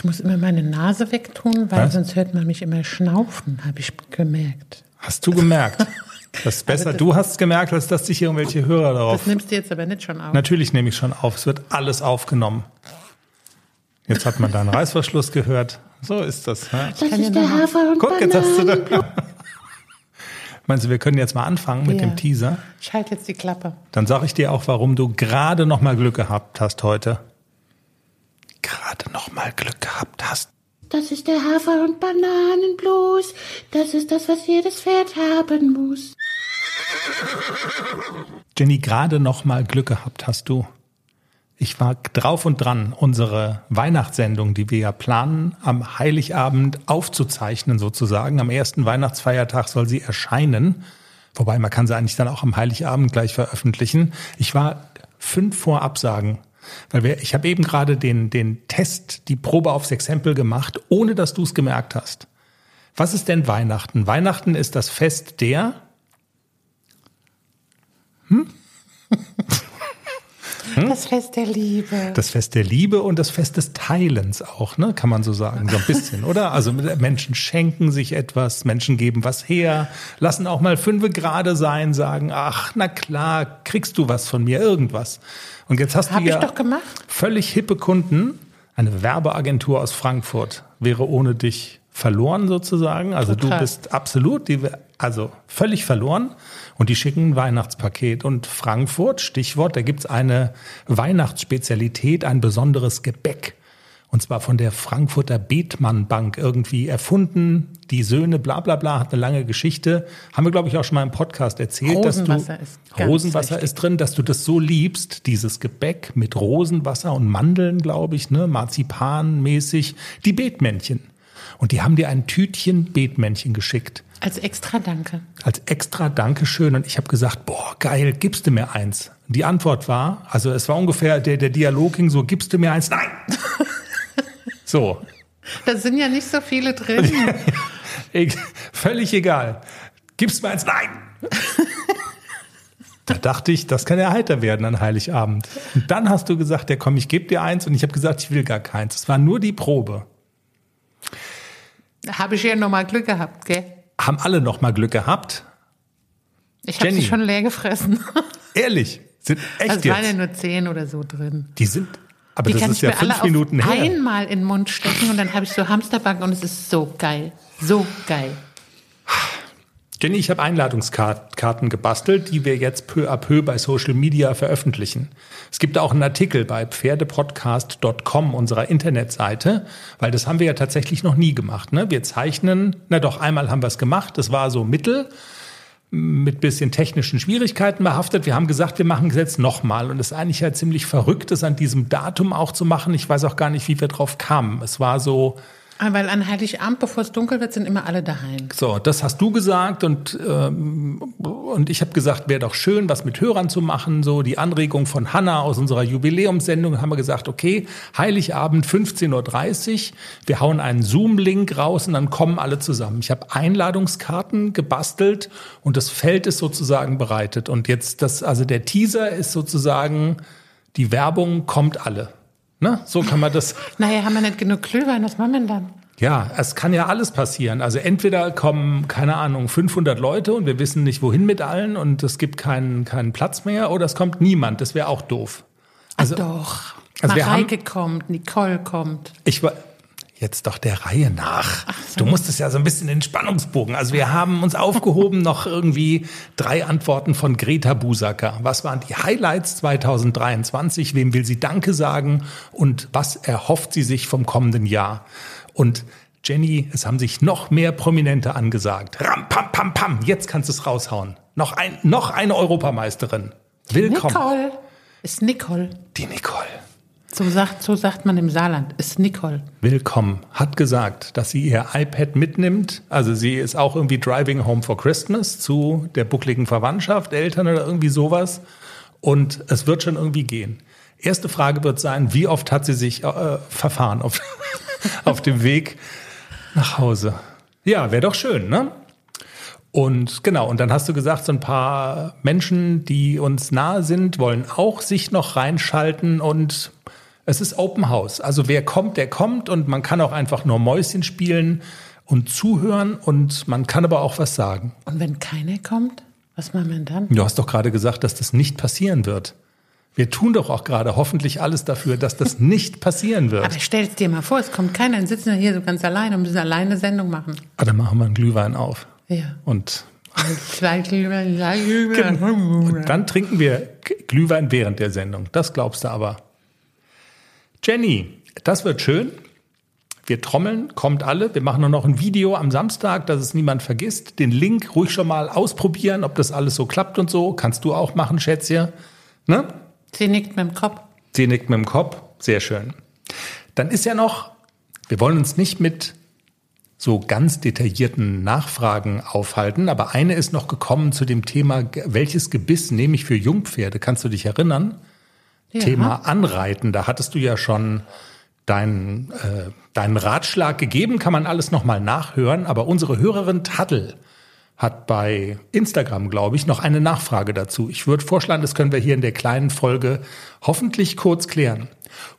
Ich muss immer meine Nase wegtun, weil Was? sonst hört man mich immer schnaufen, habe ich gemerkt. Hast du gemerkt? Das ist besser, das- du hast es gemerkt, als dass sich irgendwelche Hörer darauf. Das nimmst du jetzt aber nicht schon auf. Natürlich nehme ich schon auf. Es wird alles aufgenommen. Jetzt hat man da einen Reißverschluss gehört. So ist das. Ja. Das ist der Hafer und Guck, jetzt hast du da. Meinst du, wir können jetzt mal anfangen mit Ja. dem Teaser? Ich halte jetzt die Klappe. Dann sage ich dir auch, warum du gerade noch mal Glück gehabt hast heute. Gerade noch mal Glück gehabt hast. Das ist der Hafer- und Bananenblues. Das ist das, was jedes Pferd haben muss. Jenny, gerade noch mal Glück gehabt hast du. Ich war drauf und dran, unsere Weihnachtssendung, die wir ja planen, am Heiligabend aufzuzeichnen sozusagen. Am ersten Weihnachtsfeiertag soll sie erscheinen. Wobei man kann sie eigentlich dann auch am Heiligabend gleich veröffentlichen. Ich war fünf vor Absagen. Weil wir, ich habe eben gerade den, den Test, die Probe aufs Exempel gemacht, ohne dass du es gemerkt hast. Was ist denn Weihnachten? Weihnachten ist das Fest der Das Fest der Liebe. Das Fest der Liebe und das Fest des Teilens auch, ne? Kann man so sagen, so ein bisschen, oder? Also Menschen schenken sich etwas, Menschen geben was her, lassen auch mal fünfe gerade sein, sagen, ach, na klar, kriegst du was von mir, irgendwas. Und jetzt hast Hab du ja doch gemacht. völlig hippe Kunden. Eine Werbeagentur aus Frankfurt wäre ohne dich verloren sozusagen. Also du Total. bist absolut, die, also völlig verloren. Und die schicken ein Weihnachtspaket. Und Frankfurt, Stichwort, da gibt's eine Weihnachtsspezialität, ein besonderes Gebäck. Und zwar von der Frankfurter Bethmann Bank irgendwie erfunden. Die Söhne, bla bla bla, hat eine lange Geschichte. Haben wir, glaube ich, auch schon mal im Podcast erzählt. dass Rosenwasser du, ist Rosenwasser wichtig. ist drin, dass du das so liebst, dieses Gebäck mit Rosenwasser und Mandeln, glaube ich, ne, Marzipanmäßig, die Beetmännchen. Und die haben dir ein Tütchen Beetmännchen geschickt. Als extra Danke. Als extra Dankeschön. Und ich habe gesagt, boah, geil, gibst du mir eins? Die Antwort war, also es war ungefähr, der, der Dialog ging so, gibst du mir eins? Nein! so, Da sind ja nicht so viele drin. Völlig egal. Gibst mir eins? Nein! Da dachte ich, das kann ja heiter werden an Heiligabend. Und dann hast du gesagt, ja komm, ich gebe dir eins und ich habe gesagt, ich will gar keins. Es war nur die Probe. Habe ich ja nochmal Glück gehabt, gell? Haben alle noch mal Glück gehabt? Ich habe sie schon leer gefressen. Ehrlich, sind echt Also es waren ja jetzt. nur zehn oder so drin. Die sind, aber Die das ist ja fünf Minuten her. einmal in den Mund stecken und dann habe ich so Hamsterbacken und es ist so geil. So geil. Jenny, ich habe Einladungskarten gebastelt, die wir jetzt peu à peu bei Social Media veröffentlichen. Es gibt auch einen Artikel bei pferdepodcast.com, unserer Internetseite, weil das haben wir ja tatsächlich noch nie gemacht. Ne? Wir zeichnen, na doch, einmal haben wir es gemacht, das war so mittel, mit bisschen technischen Schwierigkeiten behaftet. Wir haben gesagt, wir machen es jetzt nochmal. Und es ist eigentlich ja ziemlich verrückt, das an diesem Datum auch zu machen. Ich weiß auch gar nicht, wie wir drauf kamen. Es war so, Weil an Heiligabend, bevor es dunkel wird, sind immer alle daheim. So, das hast du gesagt und, ähm, und ich habe gesagt, wäre doch schön, was mit Hörern zu machen. So die Anregung von Hanna aus unserer Jubiläumssendung haben wir gesagt, okay, Heiligabend 15.30 Uhr, wir hauen einen Zoom-Link raus und dann kommen alle zusammen. Ich habe Einladungskarten gebastelt und das Feld ist sozusagen bereitet. Und jetzt das, also der Teaser ist sozusagen, die Werbung kommt alle. Ne? So kann man das. Naja, haben wir nicht genug Glühwein, was machen wir dann? Ja, es kann ja alles passieren. Also entweder kommen, keine Ahnung, 500 Leute und wir wissen nicht, wohin mit allen und es gibt keinen, keinen Platz mehr oder es kommt niemand. Das wäre auch doof. Also, Doch. also Mareike kommt, Nicole kommt. ich war jetzt doch der Reihe nach. Du musstest ja so ein bisschen den Spannungsbogen. Also wir haben uns aufgehoben noch irgendwie drei Antworten von Greta Busacker. Was waren die Highlights 2023? Wem will sie Danke sagen? Und was erhofft sie sich vom kommenden Jahr? Und Jenny, es haben sich noch mehr Prominente angesagt. Ram, pam, pam, pam. Jetzt kannst du es raushauen. Noch ein, noch eine Europameisterin. Willkommen. Nicole. Ist Nicole. Die Nicole. So sagt, so sagt man im Saarland. Ist Nicole. Willkommen. Hat gesagt, dass sie ihr iPad mitnimmt. Also sie ist auch irgendwie driving home for Christmas zu der buckligen Verwandtschaft, Eltern oder irgendwie sowas. Und es wird schon irgendwie gehen. Erste Frage wird sein, wie oft hat sie sich äh, verfahren auf, auf dem Weg nach Hause? Ja, wäre doch schön, ne? Und genau, und dann hast du gesagt, so ein paar Menschen, die uns nahe sind, wollen auch sich noch reinschalten und Es ist Open House. Also wer kommt, der kommt und man kann auch einfach nur Mäuschen spielen und zuhören und man kann aber auch was sagen. Und wenn keiner kommt, was machen wir dann? Du hast doch gerade gesagt, dass das nicht passieren wird. Wir tun doch auch gerade hoffentlich alles dafür, dass das nicht passieren wird. Aber stell es dir mal vor, es kommt keiner, dann sitzen wir hier so ganz alleine und müssen alleine Sendung machen. Ah, dann machen wir einen Glühwein auf. Ja. Und Zwei Glühwein, zwei Glühwein. Und dann trinken wir Glühwein während der Sendung. Das glaubst du aber. Jenny, das wird schön. Wir trommeln, kommt alle. Wir machen nur noch ein Video am Samstag, dass es niemand vergisst. Den Link ruhig schon mal ausprobieren, ob das alles so klappt und so. Kannst du auch machen, Schätzchen. Ne? Sie nickt mit dem Kopf. Sie nickt mit dem Kopf. Sehr schön. Dann ist ja noch, wir wollen uns nicht mit so ganz detaillierten Nachfragen aufhalten, aber eine ist noch gekommen zu dem Thema, welches Gebiss nehme ich für Jungpferde? Kannst du dich erinnern? Ja. Thema Anreiten, da hattest du ja schon deinen, äh, deinen Ratschlag gegeben, kann man alles nochmal nachhören, aber unsere Hörerin Taddel hat bei Instagram, glaube ich, noch eine Nachfrage dazu. Ich würde vorschlagen, das können wir hier in der kleinen Folge hoffentlich kurz klären.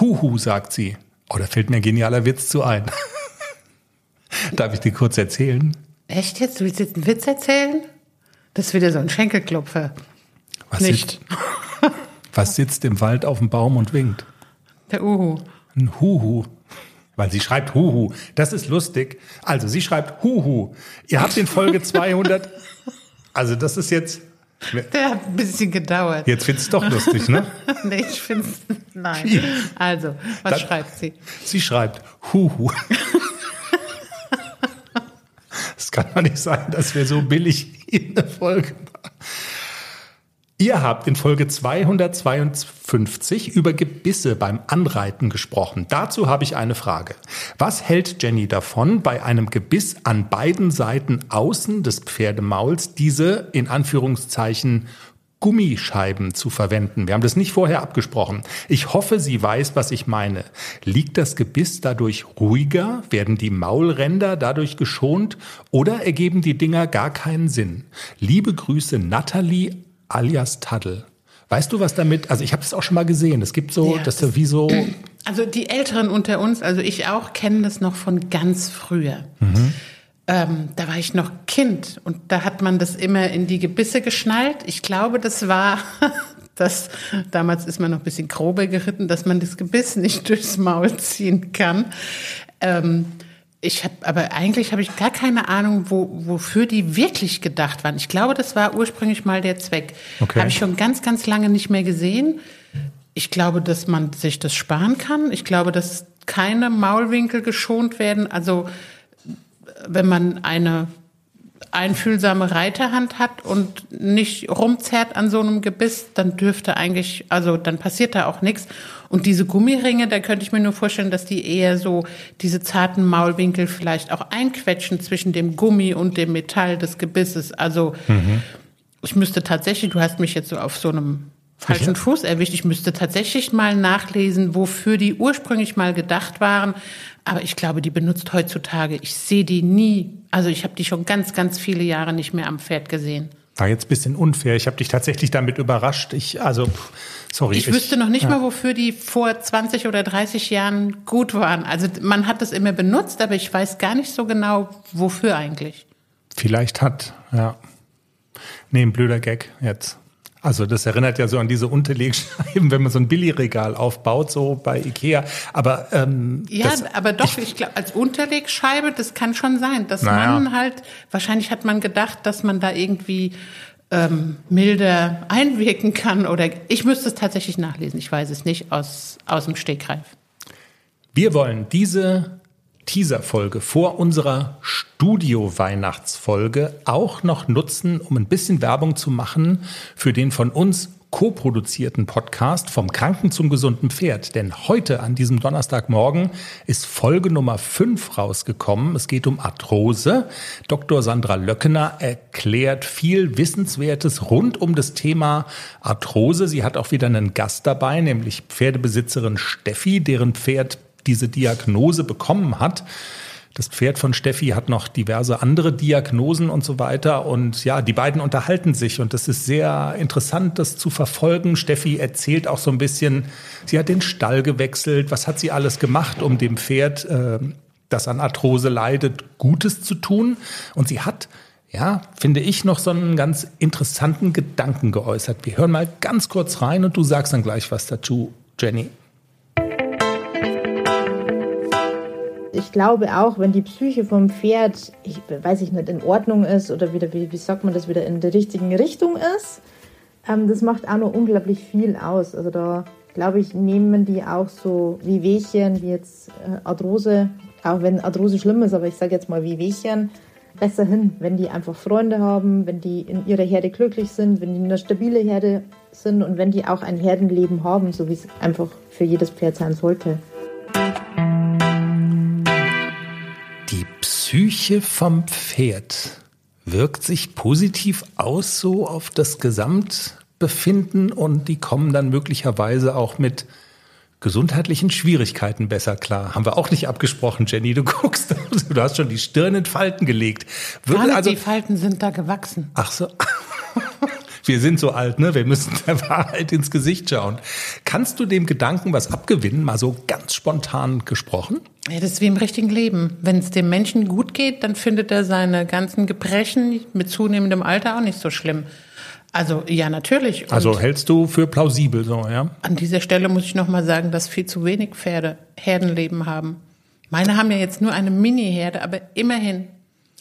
Huhu, sagt sie. Oh, da fällt mir ein genialer Witz zu ein. Darf ich dir kurz erzählen? Echt jetzt? Du willst jetzt einen Witz erzählen? Das ist wieder so ein Schenkelklopfer. Was Nicht. Sitzt, was sitzt im Wald auf dem Baum und winkt? Der Uhu. Ein Huhu. Weil sie schreibt Huhu. Das ist lustig. Also sie schreibt Huhu. Ihr habt in Folge 200. Also das ist jetzt. Der hat ein bisschen gedauert. Jetzt findest du doch lustig, ne? nee, ich finde Nein. Also, was Dann- schreibt sie? Sie schreibt Huhu. Es kann doch nicht sein, dass wir so billig in der Folge waren. Ihr habt in Folge 252 über Gebisse beim Anreiten gesprochen. Dazu habe ich eine Frage. Was hält Jenny davon, bei einem Gebiss an beiden Seiten außen des Pferdemauls diese in Anführungszeichen Gummischeiben zu verwenden. Wir haben das nicht vorher abgesprochen. Ich hoffe, sie weiß, was ich meine. Liegt das Gebiss dadurch ruhiger? Werden die Maulränder dadurch geschont? Oder ergeben die Dinger gar keinen Sinn? Liebe Grüße, Natalie alias Taddel. Weißt du, was damit, also ich habe das auch schon mal gesehen. Es gibt so, Ja, das ist wie so, Also die Älteren unter uns, also ich auch, kennen das noch von ganz früher. Ähm, da war ich noch Kind und da hat man das immer in die Gebisse geschnallt. Ich glaube, das war, das, damals ist man noch ein bisschen grober geritten, dass man das Gebiss nicht durchs Maul ziehen kann. Ähm, ich habe, aber eigentlich habe ich gar keine Ahnung, wo, wofür die wirklich gedacht waren. Ich glaube, das war ursprünglich mal der Zweck. Okay. Habe ich schon ganz, ganz lange nicht mehr gesehen. Ich glaube, dass man sich das sparen kann. Ich glaube, dass keine Maulwinkel geschont werden. Also wenn man eine einfühlsame Reiterhand hat und nicht rumzerrt an so einem Gebiss, dann dürfte eigentlich, also dann passiert da auch nichts. Und diese Gummiringe, da könnte ich mir nur vorstellen, dass die eher so diese zarten Maulwinkel vielleicht auch einquetschen zwischen dem Gummi und dem Metall des Gebisses. Also ich müsste tatsächlich, du hast mich jetzt so auf so einem falschen Fuß erwischt, ich müsste tatsächlich mal nachlesen, wofür die ursprünglich mal gedacht waren. Aber ich glaube, die benutzt heutzutage. Ich sehe die nie. Also ich habe die schon ganz, ganz viele Jahre nicht mehr am Pferd gesehen. war jetzt ein bisschen unfair. Ich habe dich tatsächlich damit überrascht. Ich, also, sorry. Ich wüsste noch nicht mal, wofür die vor 20 oder 30 Jahren gut waren. Also man hat das immer benutzt, aber ich weiß gar nicht so genau, wofür eigentlich. Vielleicht hat, ja. Nee, ein blöder Gag jetzt. Also das erinnert ja so an diese Unterlegscheiben, wenn man so ein Billigregal aufbaut, so bei Ikea. Aber ähm, Ja, das, aber doch, ich glaube, als Unterlegscheibe, das kann schon sein, dass Naja. man halt, wahrscheinlich hat man gedacht, dass man da irgendwie ähm, milder einwirken kann oder ich müsste es tatsächlich nachlesen, ich weiß es nicht aus, aus dem Stegreif. wir wollen diese Teaser-Folge vor unserer Studio-Weihnachtsfolge auch noch nutzen, um ein bisschen Werbung zu machen für den von uns co-produzierten Podcast vom Kranken zum gesunden Pferd. Denn heute an diesem Donnerstagmorgen ist Folge Nummer 5 rausgekommen. Es geht um Arthrose. Dr. Sandra Löckener erklärt viel Wissenswertes rund um das Thema Arthrose. Sie hat auch wieder einen Gast dabei, nämlich Pferdebesitzerin Steffi, deren Pferd diese Diagnose bekommen hat. Das Pferd von Steffi hat noch diverse andere Diagnosen und so weiter. Und ja, die beiden unterhalten sich und das ist sehr interessant, das zu verfolgen. Steffi erzählt auch so ein bisschen, sie hat den Stall gewechselt, was hat sie alles gemacht, um dem Pferd, äh, das an Arthrose leidet, Gutes zu tun. Und sie hat ja, finde ich, noch so einen ganz interessanten Gedanken geäußert. Wir hören mal ganz kurz rein und du sagst dann gleich was dazu, Jenny. Ich glaube auch, wenn die Psyche vom Pferd, ich weiß ich nicht, in Ordnung ist oder wieder, wie, wie sagt man das, wieder in der richtigen Richtung ist, ähm, das macht auch noch unglaublich viel aus. Also da, glaube ich, nehmen die auch so wie Wehchen, wie jetzt äh, Arthrose, auch wenn Arthrose schlimm ist, aber ich sage jetzt mal wie Wehchen, besser hin, wenn die einfach Freunde haben, wenn die in ihrer Herde glücklich sind, wenn die eine stabile Herde sind und wenn die auch ein Herdenleben haben, so wie es einfach für jedes Pferd sein sollte. Psyche vom Pferd wirkt sich positiv aus so auf das Gesamtbefinden und die kommen dann möglicherweise auch mit gesundheitlichen Schwierigkeiten besser klar. Haben wir auch nicht abgesprochen, Jenny. Du guckst, du hast schon die Stirn in Falten gelegt. Gar also, die Falten sind da gewachsen. Ach so. Wir sind so alt, ne? Wir müssen der Wahrheit ins Gesicht schauen. Kannst du dem Gedanken was abgewinnen, mal so ganz spontan gesprochen? Ja, das ist wie im richtigen Leben. Wenn es dem Menschen gut geht, dann findet er seine ganzen Gebrechen mit zunehmendem Alter auch nicht so schlimm. Also ja, natürlich. Und also hältst du für plausibel so, ja? An dieser Stelle muss ich noch mal sagen, dass viel zu wenig Pferde Herdenleben haben. Meine haben ja jetzt nur eine Mini-Herde, aber immerhin.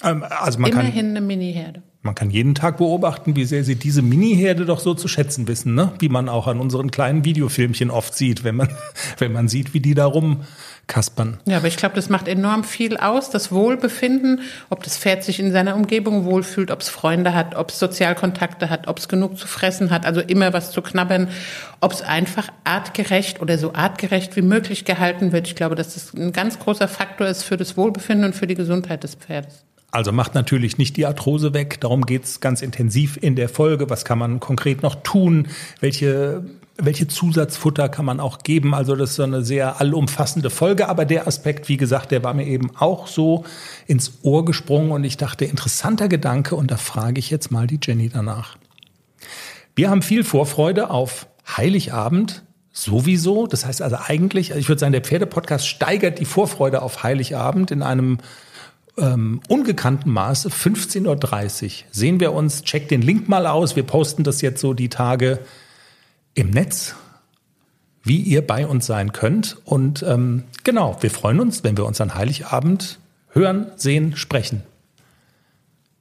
Ähm, also man immerhin kann, eine Mini-Herde. Man kann jeden Tag beobachten, wie sehr sie diese Mini-Herde doch so zu schätzen wissen, ne? Wie man auch an unseren kleinen Videofilmchen oft sieht, wenn man, wenn man sieht, wie die da rum kaspern. Ja, aber ich glaube, das macht enorm viel aus, das Wohlbefinden, ob das Pferd sich in seiner Umgebung wohlfühlt, ob es Freunde hat, ob es Sozialkontakte hat, ob es genug zu fressen hat, also immer was zu knabbern, ob es einfach artgerecht oder so artgerecht wie möglich gehalten wird. Ich glaube, dass das ein ganz großer Faktor ist für das Wohlbefinden und für die Gesundheit des Pferdes. Also macht natürlich nicht die Arthrose weg. Darum geht's ganz intensiv in der Folge. Was kann man konkret noch tun? Welche welche Zusatzfutter kann man auch geben? Also das ist so eine sehr allumfassende Folge, aber der Aspekt, wie gesagt, der war mir eben auch so ins Ohr gesprungen und ich dachte, interessanter Gedanke und da frage ich jetzt mal die Jenny danach. Wir haben viel Vorfreude auf Heiligabend, sowieso. Das heißt also eigentlich, ich würde sagen, der Pferdepodcast steigert die Vorfreude auf Heiligabend in einem ähm, ungekannten Maße. 15.30 Uhr sehen wir uns. Check den Link mal aus. Wir posten das jetzt so die Tage im Netz, wie ihr bei uns sein könnt. Und ähm, genau, wir freuen uns, wenn wir uns an Heiligabend hören, sehen, sprechen.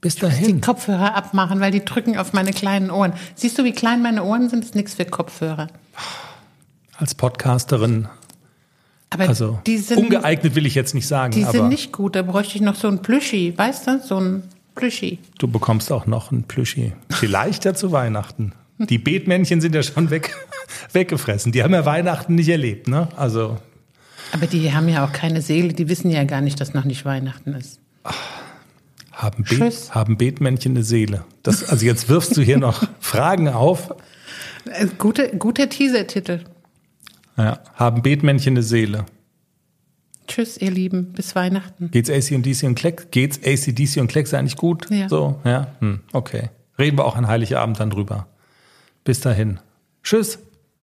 Bis dahin. Ich muss die Kopfhörer abmachen, weil die drücken auf meine kleinen Ohren. Siehst du, wie klein meine Ohren sind? Das ist nichts für Kopfhörer. Als Podcasterin. Aber also die sind, ungeeignet will ich jetzt nicht sagen. Die sind nicht gut. Da bräuchte ich noch so ein Plüschi, weißt du? So ein Plüschi. Du bekommst auch noch ein Plüschi. Vielleicht ja zu Weihnachten. Die Beetmännchen sind ja schon weg, weggefressen. Die haben ja Weihnachten nicht erlebt, ne? Also. Aber die haben ja auch keine Seele. Die wissen ja gar nicht, dass noch nicht Weihnachten ist. Haben, Be haben Beetmännchen eine Seele? Das, also jetzt wirfst du hier noch Fragen auf. Äh, gute, guter Teaser-Titel. Ja, haben Beetmännchen eine Seele? Tschüss, ihr Lieben, bis Weihnachten. Geht's AC und DC und Klecks? Geht's ACDC und Klecks eigentlich gut? Ja. So, ja, hm, okay. Reden wir auch an Heiligabend dann drüber. Bis dahin. Tschüss.